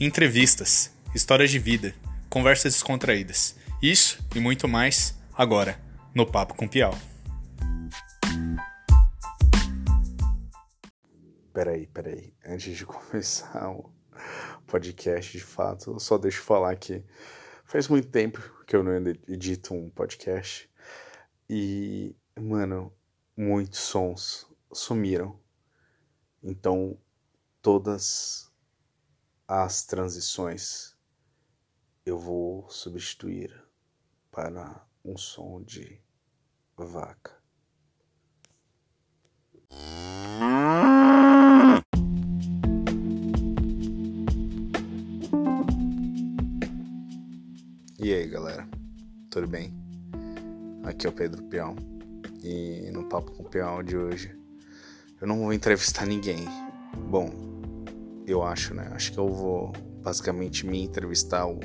entrevistas, histórias de vida, conversas descontraídas. Isso e muito mais agora no Papo com Piau. Peraí, peraí. Antes de começar o podcast de fato, eu só deixo falar que faz muito tempo que eu não edito um podcast e, mano, muitos sons sumiram. Então, todas as transições eu vou substituir para um som de vaca. E aí galera, tudo bem? Aqui é o Pedro Peão e no Papo com o Peão de hoje eu não vou entrevistar ninguém. Bom, eu acho, né? Acho que eu vou basicamente me entrevistar, ou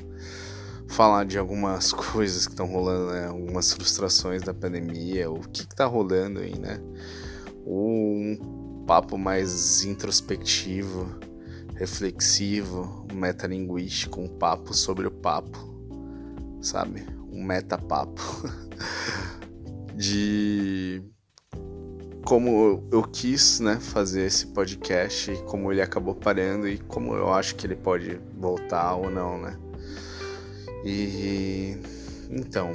falar de algumas coisas que estão rolando, né? Algumas frustrações da pandemia, o que, que tá rolando aí, né? Um papo mais introspectivo, reflexivo, metalinguístico, um papo sobre o papo, sabe? Um metapapo. de como eu quis né, fazer esse podcast, como ele acabou parando e como eu acho que ele pode voltar ou não, né? E então,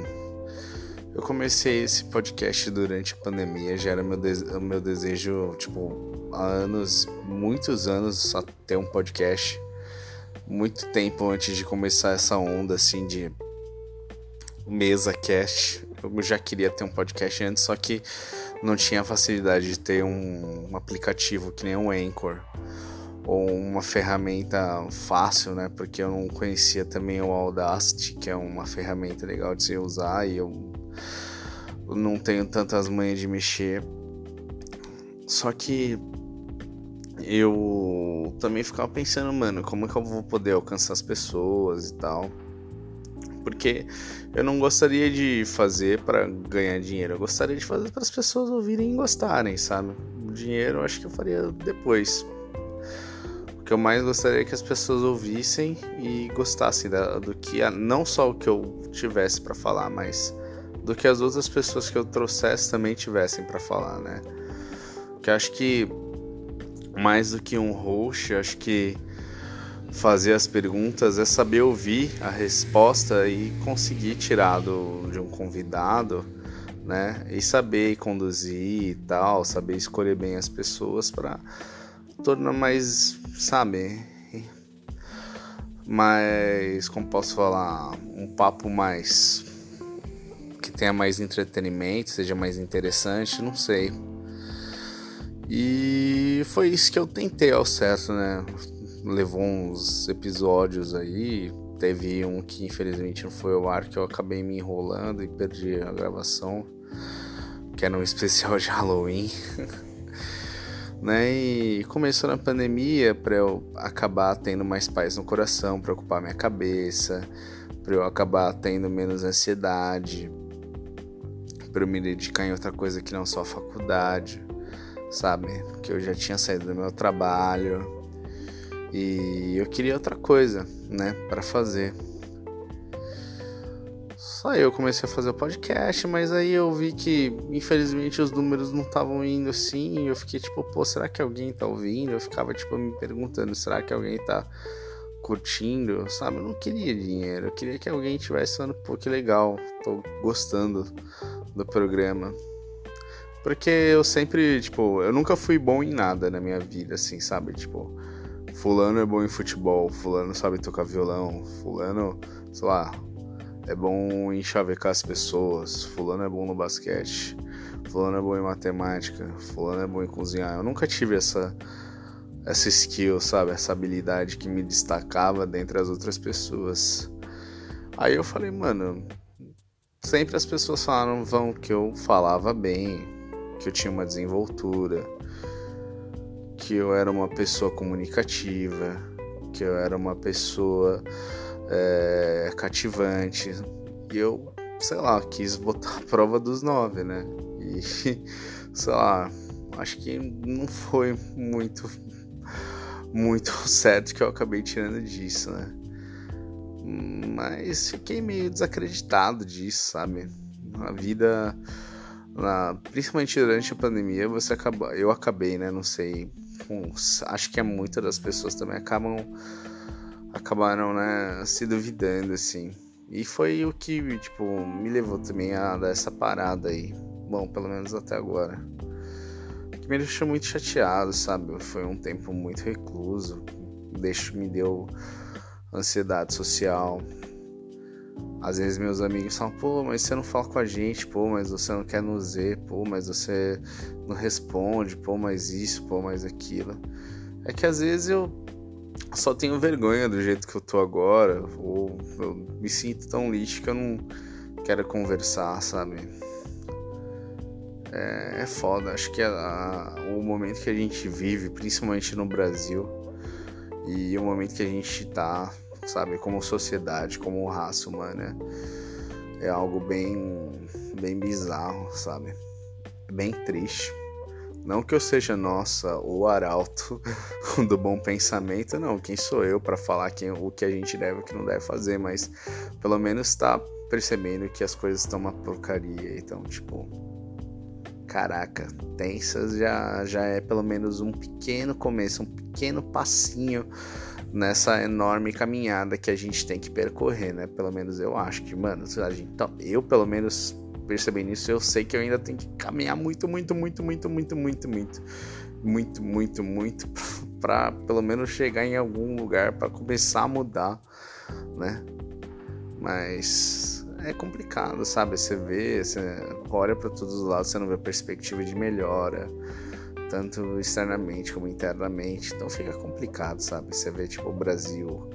eu comecei esse podcast durante a pandemia, já era meu, de meu desejo, tipo, há anos, muitos anos, só ter um podcast. Muito tempo antes de começar essa onda assim de mesa cast. Eu já queria ter um podcast antes, só que não tinha a facilidade de ter um, um aplicativo que nem o Anchor ou uma ferramenta fácil, né? Porque eu não conhecia também o Audacity, que é uma ferramenta legal de se usar e eu não tenho tantas manhas de mexer. Só que eu também ficava pensando, mano, como é que eu vou poder alcançar as pessoas e tal porque eu não gostaria de fazer para ganhar dinheiro, eu gostaria de fazer para as pessoas ouvirem e gostarem, sabe? O dinheiro eu acho que eu faria depois. O que eu mais gostaria é que as pessoas ouvissem e gostassem da, do que não só o que eu tivesse para falar, mas do que as outras pessoas que eu trouxesse também tivessem para falar, né? Que acho que mais do que um host, acho que fazer as perguntas é saber ouvir a resposta e conseguir tirar do, de um convidado, né? E saber conduzir e tal, saber escolher bem as pessoas para tornar mais, sabe, mais, como posso falar, um papo mais que tenha mais entretenimento, seja mais interessante, não sei. E foi isso que eu tentei ao certo, né? Levou uns episódios aí. Teve um que infelizmente não foi ao ar, que eu acabei me enrolando e perdi a gravação, que era um especial de Halloween. né? E começou na pandemia para eu acabar tendo mais paz no coração, para ocupar minha cabeça, para eu acabar tendo menos ansiedade, para eu me dedicar em outra coisa que não só a faculdade, sabe? Porque eu já tinha saído do meu trabalho, e eu queria outra coisa, né, para fazer. Só eu comecei a fazer o podcast, mas aí eu vi que infelizmente os números não estavam indo assim, eu fiquei tipo, pô, será que alguém tá ouvindo? Eu ficava tipo me perguntando, será que alguém tá curtindo, sabe? Eu não queria dinheiro, eu queria que alguém tivesse falando, pô, que legal, tô gostando do programa. Porque eu sempre, tipo, eu nunca fui bom em nada na minha vida, assim, sabe? Tipo, fulano é bom em futebol, fulano sabe tocar violão, fulano, sei lá, é bom em chavecar as pessoas, fulano é bom no basquete, fulano é bom em matemática, fulano é bom em cozinhar. Eu nunca tive essa essa skill, sabe, essa habilidade que me destacava dentre as outras pessoas. Aí eu falei, mano, sempre as pessoas falaram vão que eu falava bem, que eu tinha uma desenvoltura, que eu era uma pessoa comunicativa, que eu era uma pessoa é, cativante. E eu, sei lá, quis botar a prova dos nove, né? E, sei lá, acho que não foi muito muito certo que eu acabei tirando disso, né? Mas fiquei meio desacreditado disso, sabe? A vida, na, principalmente durante a pandemia, você acaba, eu acabei, né? Não sei, acho que é muitas das pessoas também acabam acabaram, né, se duvidando assim. E foi o que, tipo, me levou também a dar essa parada aí. Bom, pelo menos até agora. Que me deixou muito chateado, sabe? Foi um tempo muito recluso. Deixo, me deu ansiedade social. Às vezes meus amigos falam, pô, mas você não fala com a gente, pô, mas você não quer nos ver, pô, mas você não responde, pô, mas isso, pô, mas aquilo. É que às vezes eu só tenho vergonha do jeito que eu tô agora, ou eu me sinto tão lixo que eu não quero conversar, sabe? É, é foda, acho que a, a, o momento que a gente vive, principalmente no Brasil, e o momento que a gente tá, sabe, como sociedade, como raça humana, é algo bem, bem bizarro, sabe? Bem triste. Não que eu seja, nossa, o arauto do bom pensamento, não. Quem sou eu para falar quem, o que a gente deve e o que não deve fazer, mas pelo menos tá percebendo que as coisas estão uma porcaria. Então, tipo, caraca, tensas já, já é pelo menos um pequeno começo, um pequeno passinho nessa enorme caminhada que a gente tem que percorrer, né? Pelo menos eu acho que, mano, a gente, então, eu pelo menos percebendo isso, eu sei que eu ainda tenho que caminhar muito, muito, muito, muito, muito, muito, muito, muito, muito, muito, para pelo menos chegar em algum lugar para começar a mudar, né? Mas é complicado, sabe? Você vê, você olha para todos os lados, você não vê perspectiva de melhora, tanto externamente como internamente. Então fica complicado, sabe? Você vê tipo o Brasil,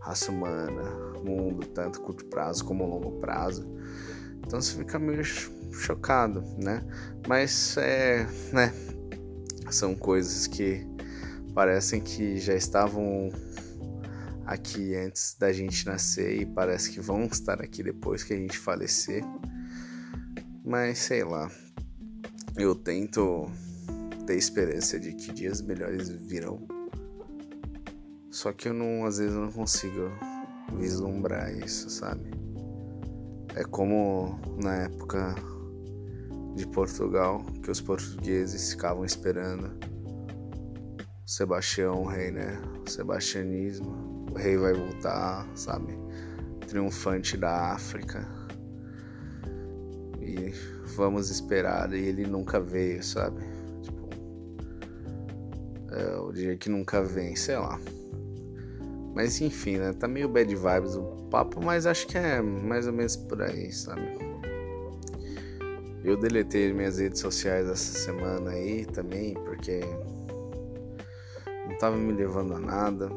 raça humana, mundo, tanto curto prazo como longo prazo então você fica meio chocado, né? Mas é, né? São coisas que parecem que já estavam aqui antes da gente nascer e parece que vão estar aqui depois que a gente falecer. Mas sei lá. Eu tento ter esperança de que dias melhores virão. Só que eu não, às vezes eu não consigo vislumbrar isso, sabe? É como na época de Portugal, que os portugueses ficavam esperando Sebastião, o rei, né? O sebastianismo, o rei vai voltar, sabe? Triunfante da África. E vamos esperar, e ele nunca veio, sabe? É o dia que nunca vem, sei lá. Mas enfim, né? Tá meio bad vibes o papo, mas acho que é mais ou menos por aí, sabe? Eu deletei minhas redes sociais essa semana aí também, porque não tava me levando a nada.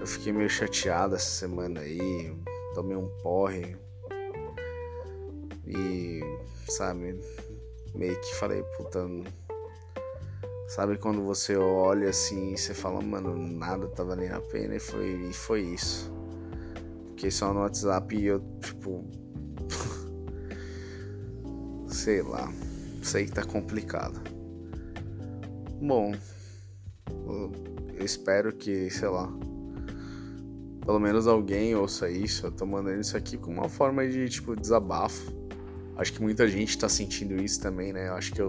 Eu fiquei meio chateado essa semana aí, tomei um porre. E, sabe, meio que falei, puta, Sabe quando você olha assim e você fala, mano, nada tá valendo a pena e foi, e foi isso. Fiquei só no WhatsApp e eu, tipo. sei lá. Sei que tá complicado. Bom, eu espero que, sei lá. Pelo menos alguém ouça isso. Eu tô mandando isso aqui com uma forma de, tipo, desabafo. Acho que muita gente tá sentindo isso também, né? Eu acho que eu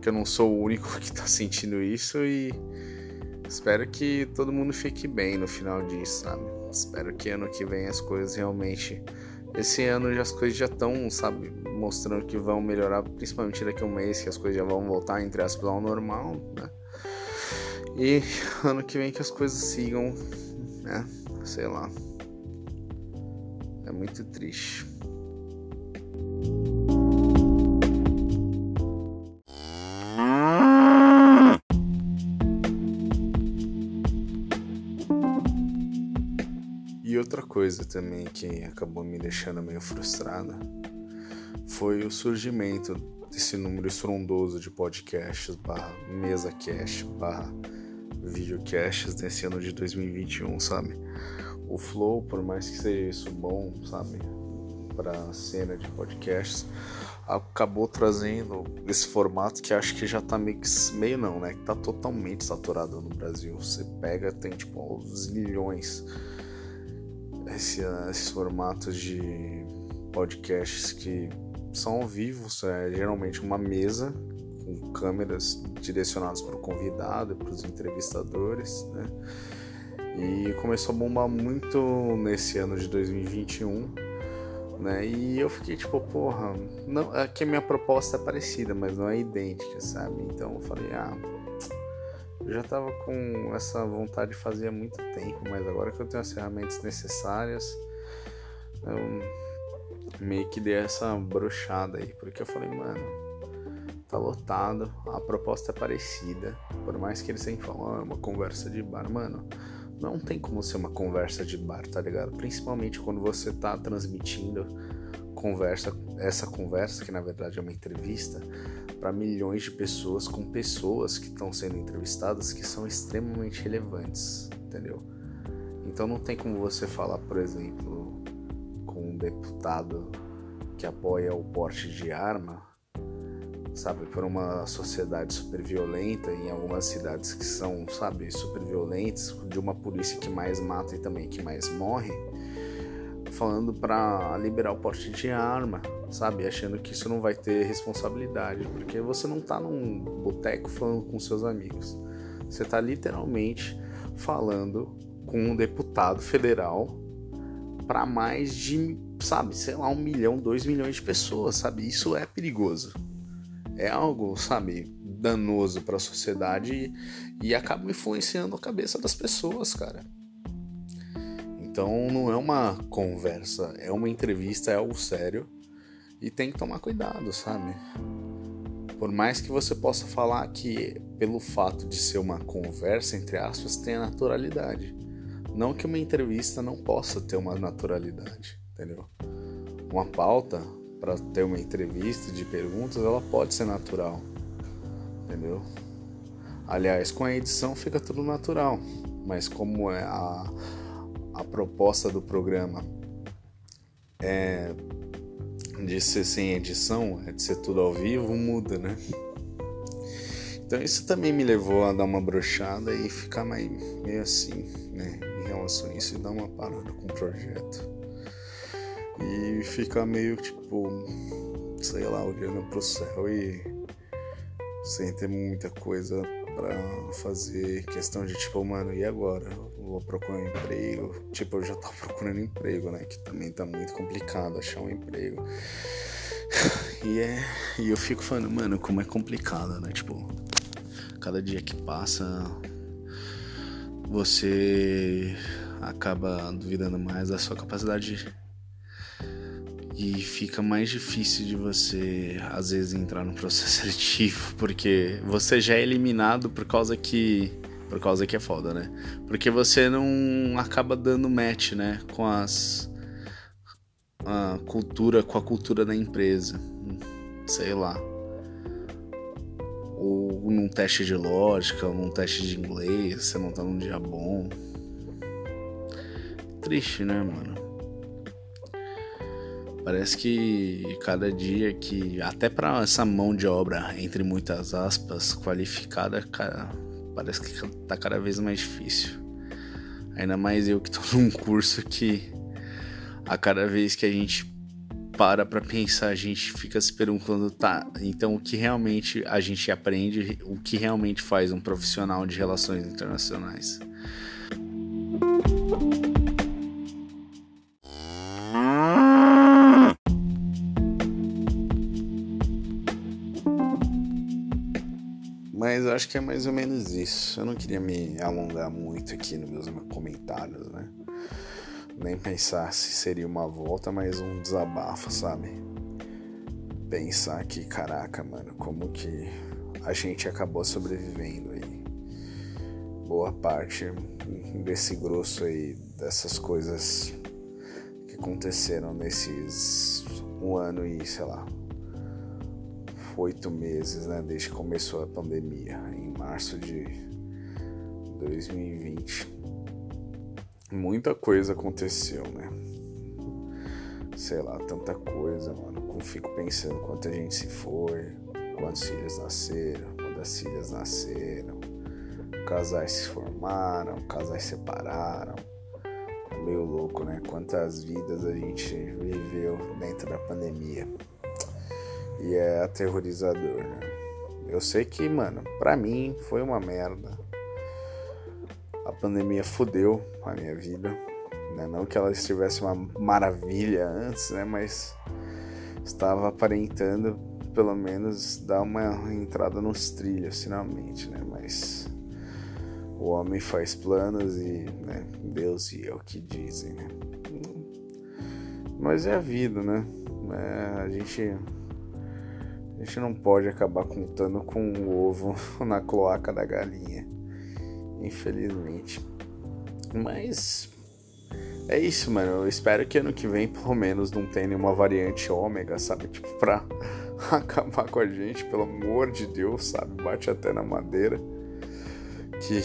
que eu não sou o único que tá sentindo isso e espero que todo mundo fique bem no final disso, sabe? Espero que ano que vem as coisas realmente. Esse ano as coisas já estão, sabe, mostrando que vão melhorar, principalmente daqui a um mês, que as coisas já vão voltar entre aspas ao normal, né? E ano que vem que as coisas sigam, né? Sei lá. É muito triste. Coisa também que acabou me deixando meio frustrada foi o surgimento desse número estrondoso de podcasts barra mesa cast barra videocasts nesse ano de 2021, sabe? O Flow, por mais que seja isso bom, sabe? Pra cena de podcasts, acabou trazendo esse formato que acho que já tá meio, meio não, né? Que tá totalmente saturado no Brasil. Você pega, tem tipo zilhões esse, esses formatos de podcasts que são ao vivo, é geralmente uma mesa com câmeras direcionadas para o convidado e para os entrevistadores, né? E começou a bombar muito nesse ano de 2021, né? E eu fiquei tipo, porra, não, é que a minha proposta é parecida, mas não é idêntica, sabe? Então eu falei, ah, eu já tava com essa vontade há muito tempo, mas agora que eu tenho as ferramentas necessárias, eu meio que dei essa brochada aí, porque eu falei, mano, tá lotado, a proposta é parecida, por mais que eles sempre falam, ah, é uma conversa de bar, mano, não tem como ser uma conversa de bar, tá ligado? Principalmente quando você tá transmitindo conversa, essa conversa, que na verdade é uma entrevista, para milhões de pessoas com pessoas que estão sendo entrevistadas que são extremamente relevantes, entendeu? Então não tem como você falar, por exemplo, com um deputado que apoia o porte de arma, sabe, por uma sociedade super violenta em algumas cidades que são, sabe, super violentas, de uma polícia que mais mata e também que mais morre falando para liberar o porte de arma, sabe? Achando que isso não vai ter responsabilidade, porque você não tá num boteco falando com seus amigos. Você tá literalmente falando com um deputado federal para mais de, sabe, sei lá, um milhão, dois milhões de pessoas, sabe? Isso é perigoso. É algo, sabe, danoso para a sociedade e, e acaba influenciando a cabeça das pessoas, cara. Então não é uma conversa, é uma entrevista, é algo sério e tem que tomar cuidado, sabe? Por mais que você possa falar que pelo fato de ser uma conversa, entre aspas, tem a naturalidade. Não que uma entrevista não possa ter uma naturalidade, entendeu? Uma pauta para ter uma entrevista de perguntas, ela pode ser natural, entendeu? Aliás, com a edição fica tudo natural, mas como é a a proposta do programa é de ser sem edição, é de ser tudo ao vivo, muda, né? Então isso também me levou a dar uma brochada e ficar meio, meio assim, né? Em relação a isso e dar uma parada com o projeto. E ficar meio tipo, sei lá, olhando pro céu e sem ter muita coisa para fazer questão de tipo, mano, e agora? vou procurar um emprego. Tipo, eu já tava procurando emprego, né? Que também tá muito complicado achar um emprego. E é. E eu fico falando, mano, como é complicado, né? Tipo, cada dia que passa, você acaba duvidando mais da sua capacidade e fica mais difícil de você às vezes entrar no processo seletivo porque você já é eliminado por causa que por causa que é foda, né? Porque você não acaba dando match, né? Com as. A cultura, com a cultura da empresa. Sei lá. Ou num teste de lógica, ou num teste de inglês, você não tá num dia bom. Triste, né, mano? Parece que cada dia que. Até para essa mão de obra, entre muitas aspas, qualificada, cara parece que tá cada vez mais difícil. Ainda mais eu que tô num curso que a cada vez que a gente para para pensar, a gente fica se perguntando, tá, então o que realmente a gente aprende, o que realmente faz um profissional de relações internacionais. Acho que é mais ou menos isso. Eu não queria me alongar muito aqui nos meus comentários, né? Nem pensar se seria uma volta, mas um desabafo, sabe? Pensar que, caraca, mano, como que a gente acabou sobrevivendo aí. Boa parte desse grosso aí, dessas coisas que aconteceram nesses um ano e, sei lá, oito meses, né, desde que começou a pandemia, em março de 2020. Muita coisa aconteceu, né? sei lá, tanta coisa, mano. Como fico pensando quanta gente se foi, quantos filhos nasceram, quantas filhas nasceram, casais se formaram, casais separaram. Meio louco, né? Quantas vidas a gente viveu dentro da pandemia. E é aterrorizador, né? Eu sei que, mano, pra mim foi uma merda. A pandemia fudeu a minha vida. Né? Não que ela estivesse uma maravilha antes, né? Mas estava aparentando pelo menos dar uma entrada nos trilhos finalmente, né? Mas o homem faz planos e né, Deus e é o que dizem, né? Mas é a vida, né? É, a gente a gente não pode acabar contando com o ovo na cloaca da galinha, infelizmente. Mas é isso, mano. Eu espero que ano que vem, pelo menos, não tenha nenhuma variante ômega, sabe? Tipo, pra acabar com a gente, pelo amor de Deus, sabe? Bate até na madeira. Que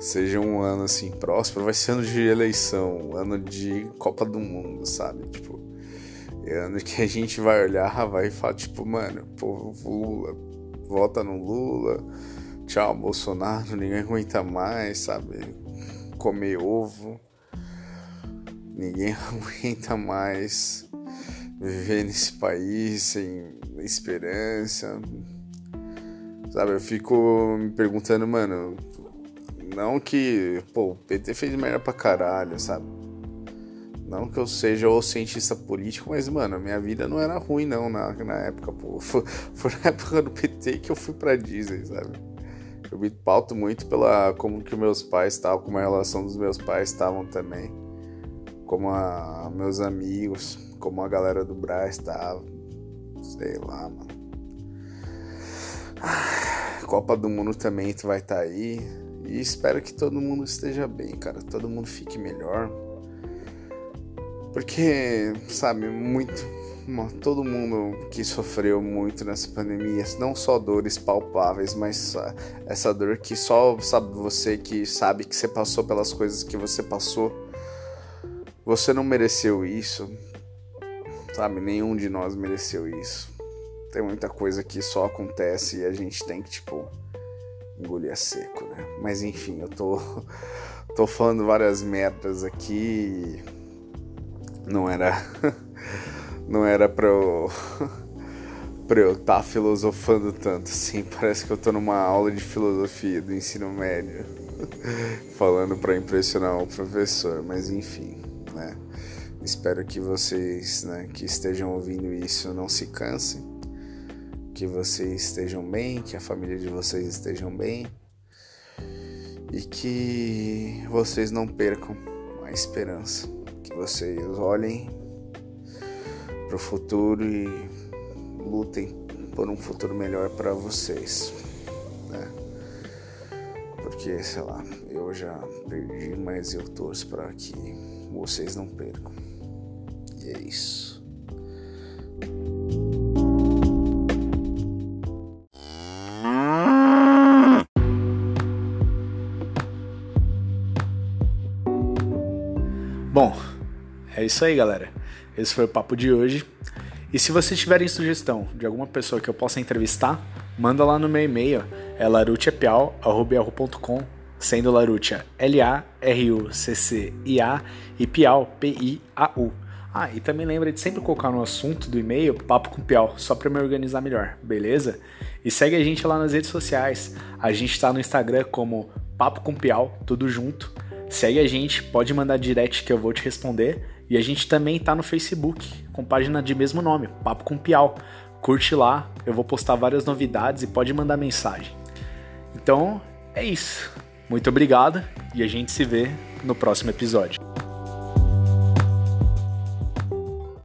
seja um ano assim próspero. Vai ser ano de eleição, ano de Copa do Mundo, sabe? Tipo, é ano que a gente vai olhar, vai falar, tipo, mano, povo Lula, vota no Lula. Tchau, Bolsonaro, ninguém aguenta mais, sabe? Comer ovo Ninguém aguenta mais viver nesse país sem esperança. Sabe, eu fico me perguntando, mano, não que, pô, o PT fez merda pra caralho, sabe? Não que eu seja o cientista político, mas, mano, minha vida não era ruim, não, na, na época, pô. Foi, foi na época do PT que eu fui pra Disney, sabe? Eu me pauto muito pela como que meus pais estavam, como a relação dos meus pais estavam também como a meus amigos, como a galera do Brás tava. Sei lá, mano. Copa do Mundo também vai estar tá aí. E espero que todo mundo esteja bem, cara. Todo mundo fique melhor. Porque, sabe, muito. Todo mundo que sofreu muito nessa pandemia, não só dores palpáveis, mas essa dor que só sabe você que sabe que você passou pelas coisas que você passou você não mereceu isso, sabe? Nenhum de nós mereceu isso. Tem muita coisa que só acontece e a gente tem que, tipo, engolir a seco, né? Mas enfim, eu tô, tô falando várias merdas aqui. Não era. Não era pra eu. pra eu estar tá filosofando tanto assim. Parece que eu tô numa aula de filosofia do ensino médio. Falando para impressionar o professor, mas enfim né? Espero que vocês, né, que estejam ouvindo isso não se cansem, que vocês estejam bem, que a família de vocês estejam bem e que vocês não percam a esperança, vocês olhem para o futuro e lutem por um futuro melhor para vocês, né? Porque, sei lá, eu já perdi, mas eu torço para que vocês não percam. E é isso. Isso aí, galera. Esse foi o papo de hoje. E se vocês tiverem sugestão de alguma pessoa que eu possa entrevistar, manda lá no meu e-mail, é larutiapiau.com sendo Larutia L-A-R-U-C-C-I-A e Piau P-I-A-U. Ah, e também lembra de sempre colocar no assunto do e-mail Papo com Piau, só para me organizar melhor, beleza? E segue a gente lá nas redes sociais. A gente está no Instagram como Papo com Piau, tudo junto. Segue a gente, pode mandar direct que eu vou te responder. E a gente também está no Facebook, com página de mesmo nome, Papo com Piau. Curte lá, eu vou postar várias novidades e pode mandar mensagem. Então, é isso. Muito obrigado e a gente se vê no próximo episódio.